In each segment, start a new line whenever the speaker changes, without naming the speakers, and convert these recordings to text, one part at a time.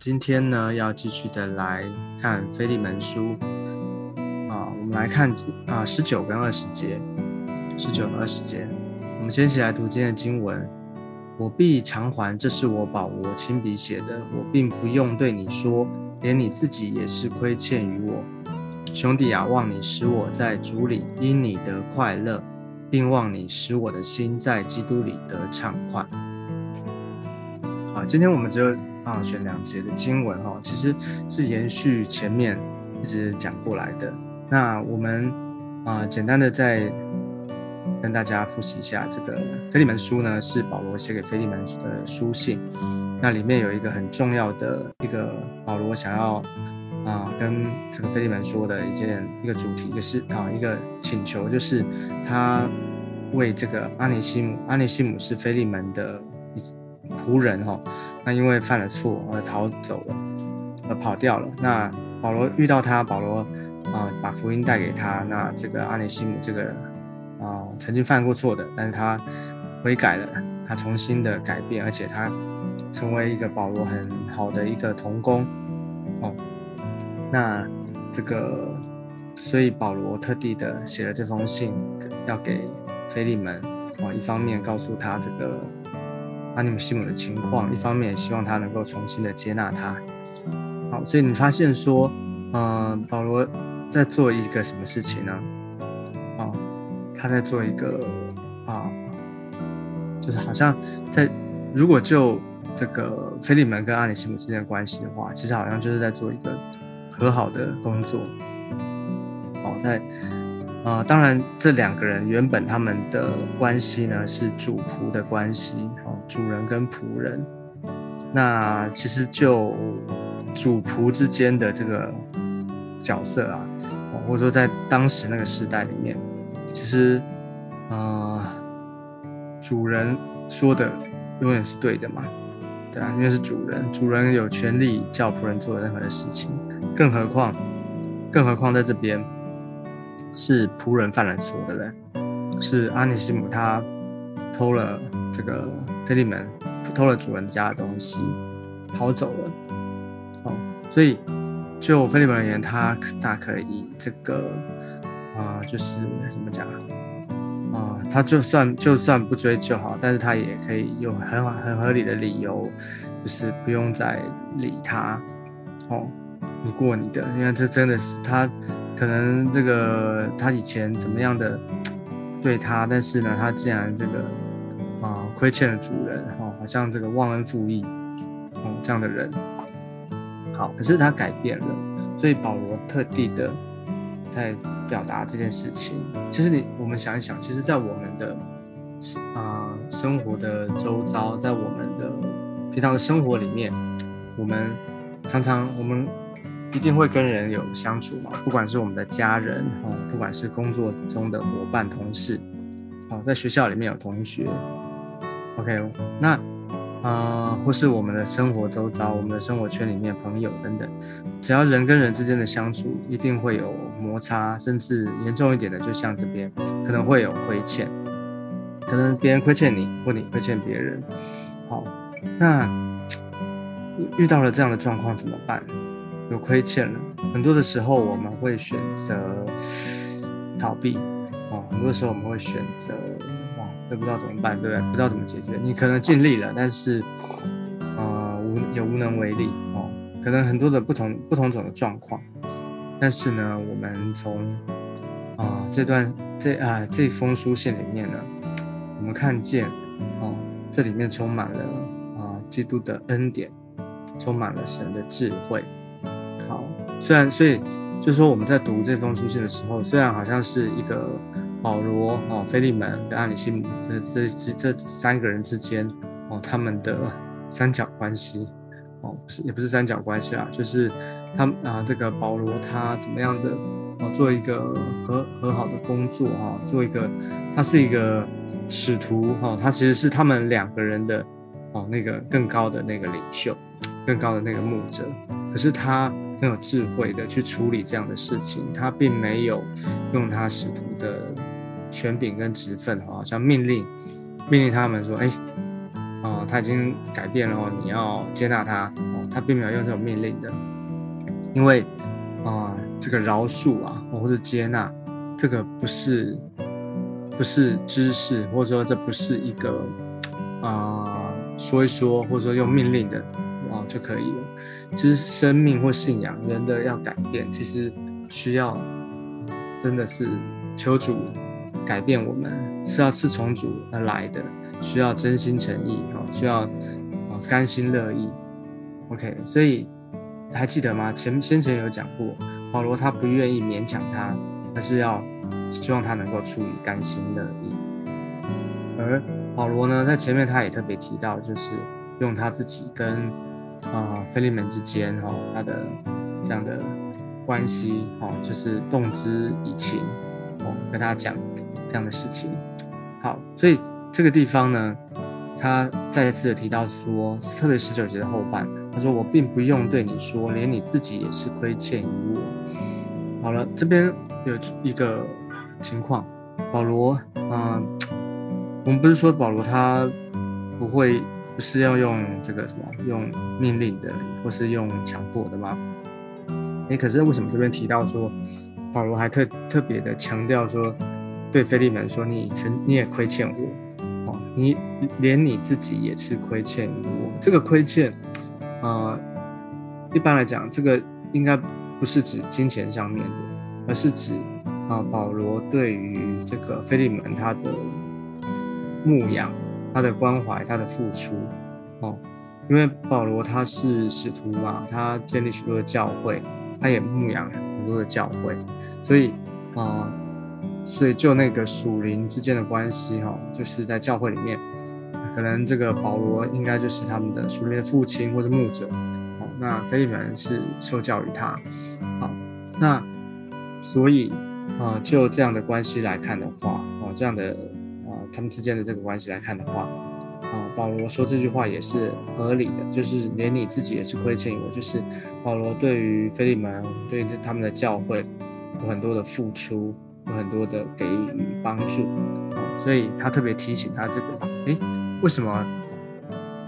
今天呢，要继续的来看《腓利门书》啊，我们来看啊十九跟二十节，十九和二十节，我们先一起来读今天的经文。我必偿还，这是我保罗亲笔写的，我并不用对你说，连你自己也是亏欠于我。兄弟啊，望你使我在主里因你得快乐，并望你使我的心在基督里得畅快。好，今天我们就。啊，选两节的经文哈，其实是延续前面一直讲过来的。那我们啊，简单的再跟大家复习一下，这个腓利门书呢，是保罗写给腓利门的书信。那里面有一个很重要的一个保罗想要啊，跟这个腓利门说的一件一个主题，也是啊，一个请求，就是他为这个阿尼西姆，阿尼西姆是腓利门的。仆人哈，那因为犯了错而逃走了，而跑掉了。那保罗遇到他，保罗啊把福音带给他。那这个阿尼西姆这个啊曾经犯过错的，但是他悔改了，他重新的改变，而且他成为一个保罗很好的一个童工哦。那这个，所以保罗特地的写了这封信，要给菲利门啊，一方面告诉他这个。阿尼姆西姆的情况，一方面也希望他能够重新的接纳他。好，所以你发现说，嗯，保罗在做一个什么事情呢？啊，他在做一个啊，就是好像在如果就这个菲利门跟阿里西姆之间的关系的话，其实好像就是在做一个和好的工作。哦，在。啊，当然，这两个人原本他们的关系呢是主仆的关系，哦，主人跟仆人。那其实就主仆之间的这个角色啊，或者说在当时那个时代里面，其实啊，主人说的永远是对的嘛，对啊，因为是主人，主人有权利叫仆人做任何的事情，更何况，更何况在这边。是仆人犯了错，对不对？是阿尼西姆他偷了这个菲利门，偷了主人家的东西，逃走了。哦，所以就菲利门而言，他大可以这个啊，就是怎么讲啊？他就算就算不追究好，但是他也可以有很很合理的理由，就是不用再理他。哦，你过你的，因为这真的是他。可能这个他以前怎么样的对他，但是呢，他竟然这个啊亏欠了主人，哦，好像这个忘恩负义，哦这样的人，好，可是他改变了，所以保罗特地的在表达这件事情。其实你我们想一想，其实，在我们的啊生活的周遭，在我们的平常的生活里面，我们常常我们。一定会跟人有相处嘛，不管是我们的家人哦，不管是工作中的伙伴、同事，哦，在学校里面有同学，OK，那啊，或是我们的生活周遭、我们的生活圈里面朋友等等，只要人跟人之间的相处，一定会有摩擦，甚至严重一点的，就像这边可能会有亏欠，可能别人亏欠你，或你亏欠别人，好，那遇到了这样的状况怎么办？有亏欠了，很多的时候我们会选择逃避哦。很多时候我们会选择哇，都不知道怎么办，对不对？不知道怎么解决。你可能尽力了，但是呃无也无能为力哦。可能很多的不同不同种的状况，但是呢，我们从啊这段这啊这封书信里面呢，我们看见哦，这里面充满了啊基督的恩典，充满了神的智慧。虽然，所以就是说，我们在读这封书信的时候，虽然好像是一个保罗哦、菲利门跟阿里西姆这这这这三个人之间哦，他们的三角关系哦，是也不是三角关系啊，就是他啊，这个保罗他怎么样的哦，做一个和和好的工作哈，做一个他是一个使徒哈，他其实是他们两个人的哦那个更高的那个领袖，更高的那个牧者，可是他。很有智慧的去处理这样的事情，他并没有用他使徒的权柄跟职分，好像命令命令他们说：“哎，哦，他已经改变了，你要接纳他哦，他并没有用这种命令的，因为啊，这个饶恕啊，或者接纳，这个不是不是知识，或者说这不是一个啊说一说，或者说用命令的哦就可以了。其实生命或信仰，人的要改变，其实需要真的是求主改变我们，是要是从主而来的。需要真心诚意哦，需要啊甘心乐意，OK，所以还记得吗？前先前有讲过，保罗他不愿意勉强他，而是要希望他能够出于甘心乐意。而保罗呢，在前面他也特别提到，就是用他自己跟啊菲利门之间哈，他的这样的关系哦，就是动之以情哦，跟他讲这样的事情。好，所以。这个地方呢，他再一次的提到说，特别十九节的后半，他说：“我并不用对你说，连你自己也是亏欠于我。”好了，这边有一个情况，保罗，嗯，我们不是说保罗他不会是要用这个什么用命令的，或是用强迫的吗？哎，可是为什么这边提到说，保罗还特特别的强调说，对菲利门说，你曾你也亏欠我。哦你连你自己也是亏欠我，这个亏欠，呃，一般来讲，这个应该不是指金钱上面的，而是指啊，保罗对于这个菲利门他的牧养、他的关怀、他的付出，哦，因为保罗他是使徒嘛，他建立许多的教会，他也牧养很多的教会，所以啊。所以，就那个属灵之间的关系，哈，就是在教会里面，可能这个保罗应该就是他们的属灵的父亲或者牧者，哦，那菲利门是受教于他，好，那所以啊，就这样的关系来看的话，哦，这样的，他们之间的这个关系来看的话，啊，保罗说这句话也是合理的，就是连你自己也是亏欠我，就是保罗对于菲利门对于他们的教会有很多的付出。有很多的给予帮助，所以他特别提醒他这个，诶，为什么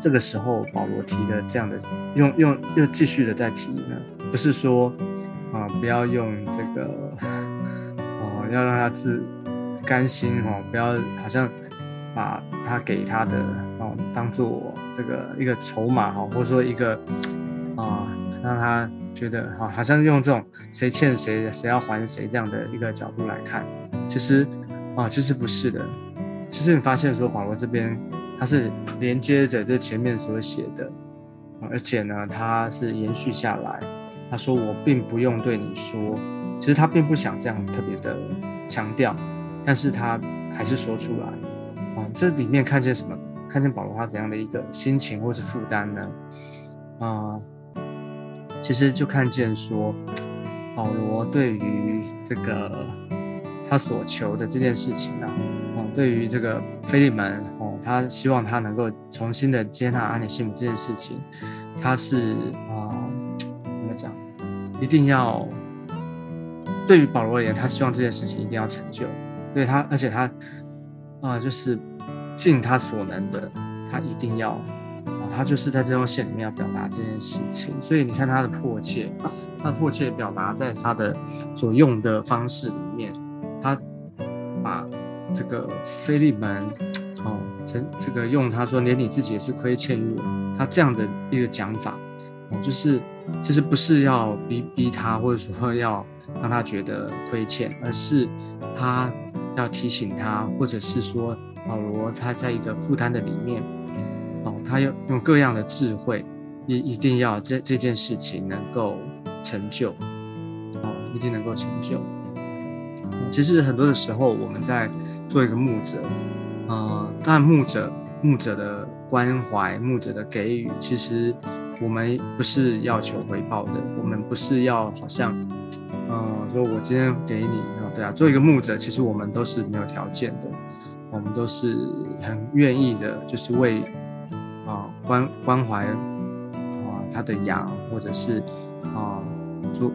这个时候保罗提的这样的，用用又继续的在提呢？不是说啊，不要用这个，哦，要让他自甘心哦，不要好像把他给他的哦当做这个一个筹码哈，或者说一个啊让他。觉得哈，好像用这种谁欠谁，谁要还谁这样的一个角度来看，其实啊，其实不是的。其实你发现说，保罗这边他是连接着这前面所写的，而且呢，他是延续下来。他说：“我并不用对你说。”其实他并不想这样特别的强调，但是他还是说出来。啊，这里面看见什么？看见保罗他怎样的一个心情或是负担呢？啊。其实就看见说，保罗对于这个他所求的这件事情呢，哦，对于这个菲利门哦，他希望他能够重新的接纳安尼西姆这件事情，他是啊，怎么讲？一定要对于保罗而言，他希望这件事情一定要成就，对他，而且他啊，就是尽他所能的，他一定要。啊他就是在这条线里面要表达这件事情，所以你看他的迫切，他的迫切表达在他的所用的方式里面，他把这个菲利门，哦，这这个用他说连你自己也是亏欠于我，他这样的一个讲法，哦，就是其实不是要逼逼他，或者说要让他觉得亏欠，而是他要提醒他，或者是说保罗他在一个负担的里面。哦，他要用各样的智慧，一一定要这这件事情能够成就，哦，一定能够成就。其实很多的时候，我们在做一个牧者，呃，但牧者牧者的关怀、牧者的给予，其实我们不是要求回报的，我们不是要好像，呃，说我今天给你，对啊，做一个牧者，其实我们都是没有条件的，我们都是很愿意的，就是为。啊，关关怀啊，他的羊，或者是啊，做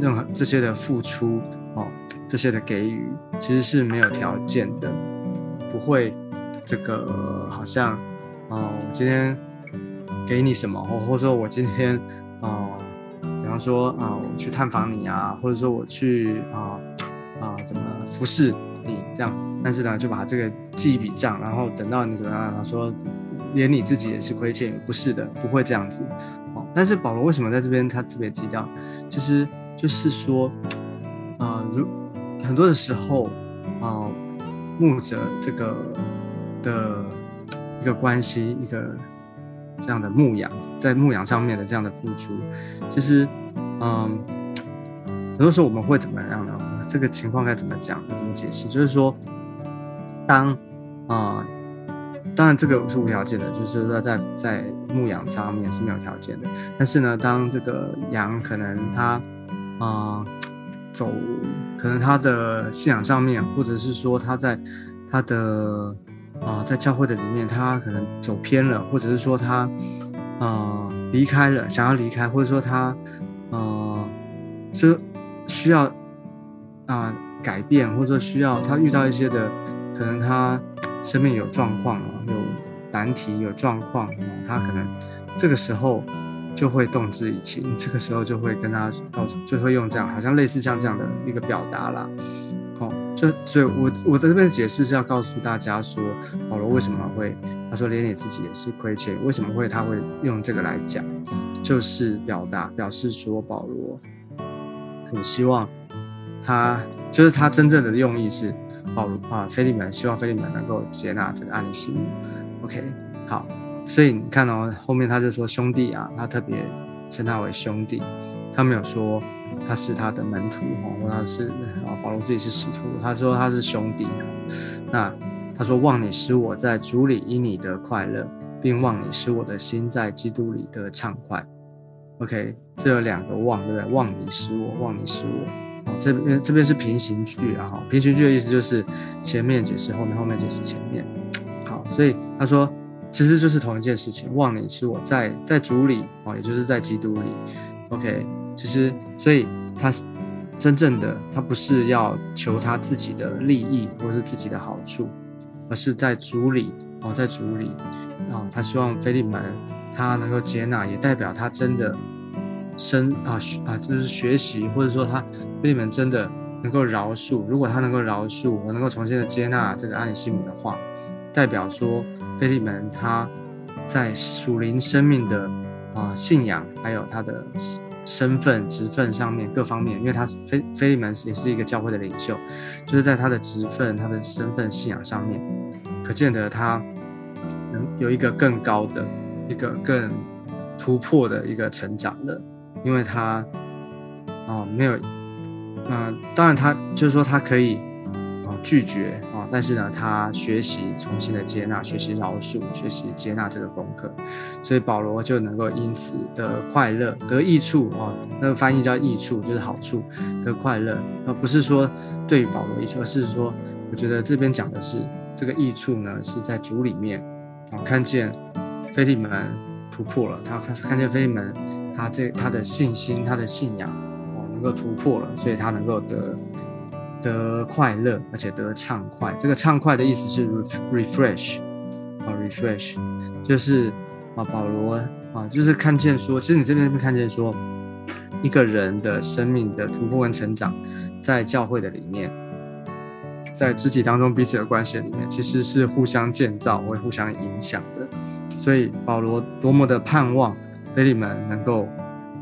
任何这些的付出哦，这些的给予，其实是没有条件的，不会这个好像啊，哦，我今天给你什么，或或者说我今天，哦，比方说啊，我去探访你啊，或者说我去啊啊怎么服侍你这样，但是呢，就把这个记一笔账，然后等到你怎么样，他说连你自己也是亏欠，不是的，不会这样子。哦，但是保罗为什么在这边他特别提到，其实就是说，啊，如很多的时候，啊，牧者这个的。一个关系，一个这样的牧养，在牧养上面的这样的付出，其实，嗯，很多时候我们会怎么样呢？这个情况该怎么讲？该怎么解释？就是说，当啊，当然这个是无条件的，就是说在在牧养上面是没有条件的。但是呢，当这个羊可能它啊走，可能它的信仰上面，或者是说它在它的啊，在教会的里面，他可能走偏了，或者是说他，呃，离开了，想要离开，或者说他，呃，就需要啊改变，或者需要他遇到一些的，可能他生命有状况啊，有难题，有状况啊，他可能这个时候就会动之以情，这个时候就会跟他告诉，就会用这样，好像类似像这样的一个表达啦。哦，就所以，我我在这边解释是要告诉大家说，保罗为什么会他说连你自己也是亏欠，为什么会他会用这个来讲，就是表达表示说保罗很希望他就是他真正的用意是保罗啊，菲利门希望菲利门能够接纳这个安利西姆。OK，好，所以你看哦，后面他就说兄弟啊，他特别称他为兄弟，他没有说。他是他的门徒哈，或他是啊，保罗自己是使徒。他说他是兄弟。那他说望你使我在主里因你得快乐，并望你使我的心在基督里得畅快。OK，这有两个望，对不对？望你使我，望你使我。这边这边是平行句啊哈，平行句的意思就是前面解释后面，后面解释前面。好，所以他说其实就是同一件事情，望你是我在在主里哦，也就是在基督里。OK。其实，所以他真正的他不是要求他自己的利益或是自己的好处，而是在主里哦，在主里啊，他希望菲利门他能够接纳，也代表他真的生啊学啊，就是学习，或者说他菲利门真的能够饶恕。如果他能够饶恕，我能够重新的接纳这个阿里西姆的话，代表说菲利门他在属灵生命的啊信仰，还有他的。身份、职分上面各方面，因为他是菲菲利门也是一个教会的领袖，就是在他的职分、他的身份、信仰上面，可见得他能有一个更高的、一个更突破的一个成长的，因为他哦没有，嗯，当然他就是说他可以啊。拒绝啊！但是呢，他学习重新的接纳，学习饶恕，学习接纳这个功课，所以保罗就能够因此得快乐，得益处啊。那个翻译叫益处，就是好处，得快乐。而不是说对保罗益处，而是说，我觉得这边讲的是这个益处呢，是在主里面啊，看见菲利门突破了，他看看见菲利门他这他的信心，他的信仰，够突破了，所以他能够得。得快乐，而且得畅快。这个畅快的意思是 refresh 啊，refresh 就是啊，保罗啊，就是看见说，其实你这边看见说，一个人的生命的突破跟成长，在教会的里面，在肢体当中彼此的关系里面，其实是互相建造，会互相影响的。所以保罗多么的盼望菲利门能够。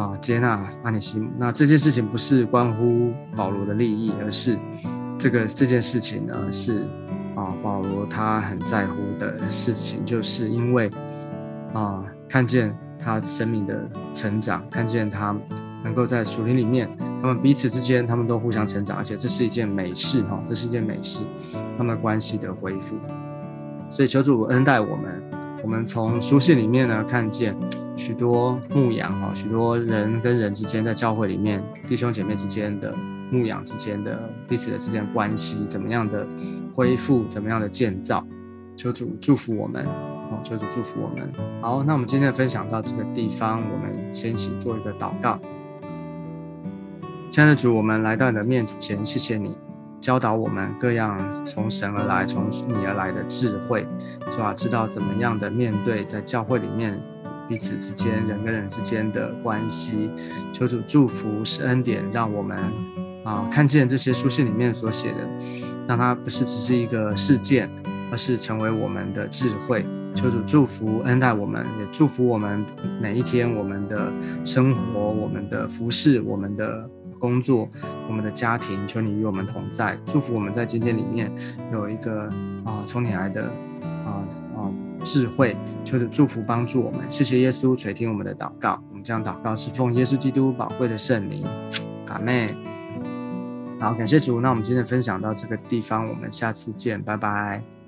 啊，接纳阿尼西姆。那这件事情不是关乎保罗的利益，而是这个这件事情呢，是啊，保罗他很在乎的事情，就是因为啊，看见他生命的成长，看见他能够在属灵里面，他们彼此之间，他们都互相成长，而且这是一件美事哈，这是一件美事，他们关系的恢复。所以求主恩待我们，我们从书信里面呢，看见。许多牧养哈，许多人跟人之间在教会里面，弟兄姐妹之间的牧养之间的彼此的之间关系，怎么样的恢复，怎么样的建造，求主祝福我们哦，求主祝福我们。好，那我们今天的分享到这个地方，我们先一起做一个祷告。亲爱的主，我们来到你的面前，谢谢你，教导我们各样从神而来、从你而来的智慧，主啊，知道怎么样的面对在教会里面彼此之间、人跟人之间的关系。求主祝福是恩典，让我们啊看见这些书信里面所写的，让它不是只是一个事件，而是成为我们的智慧。求主祝福恩待我们，也祝福我们每一天我们的生活、我们的服饰、我们的工作、我们的家庭。求你与我们同在，祝福我们在今天里面有一个啊从你来的啊啊智慧。求主祝福帮助我们，谢谢耶稣垂听我们的祷告。我们这样祷告是奉耶稣基督宝贵的圣名，阿妹。好，感谢主。那我们今天分享到这个地方，我们下次见，拜拜。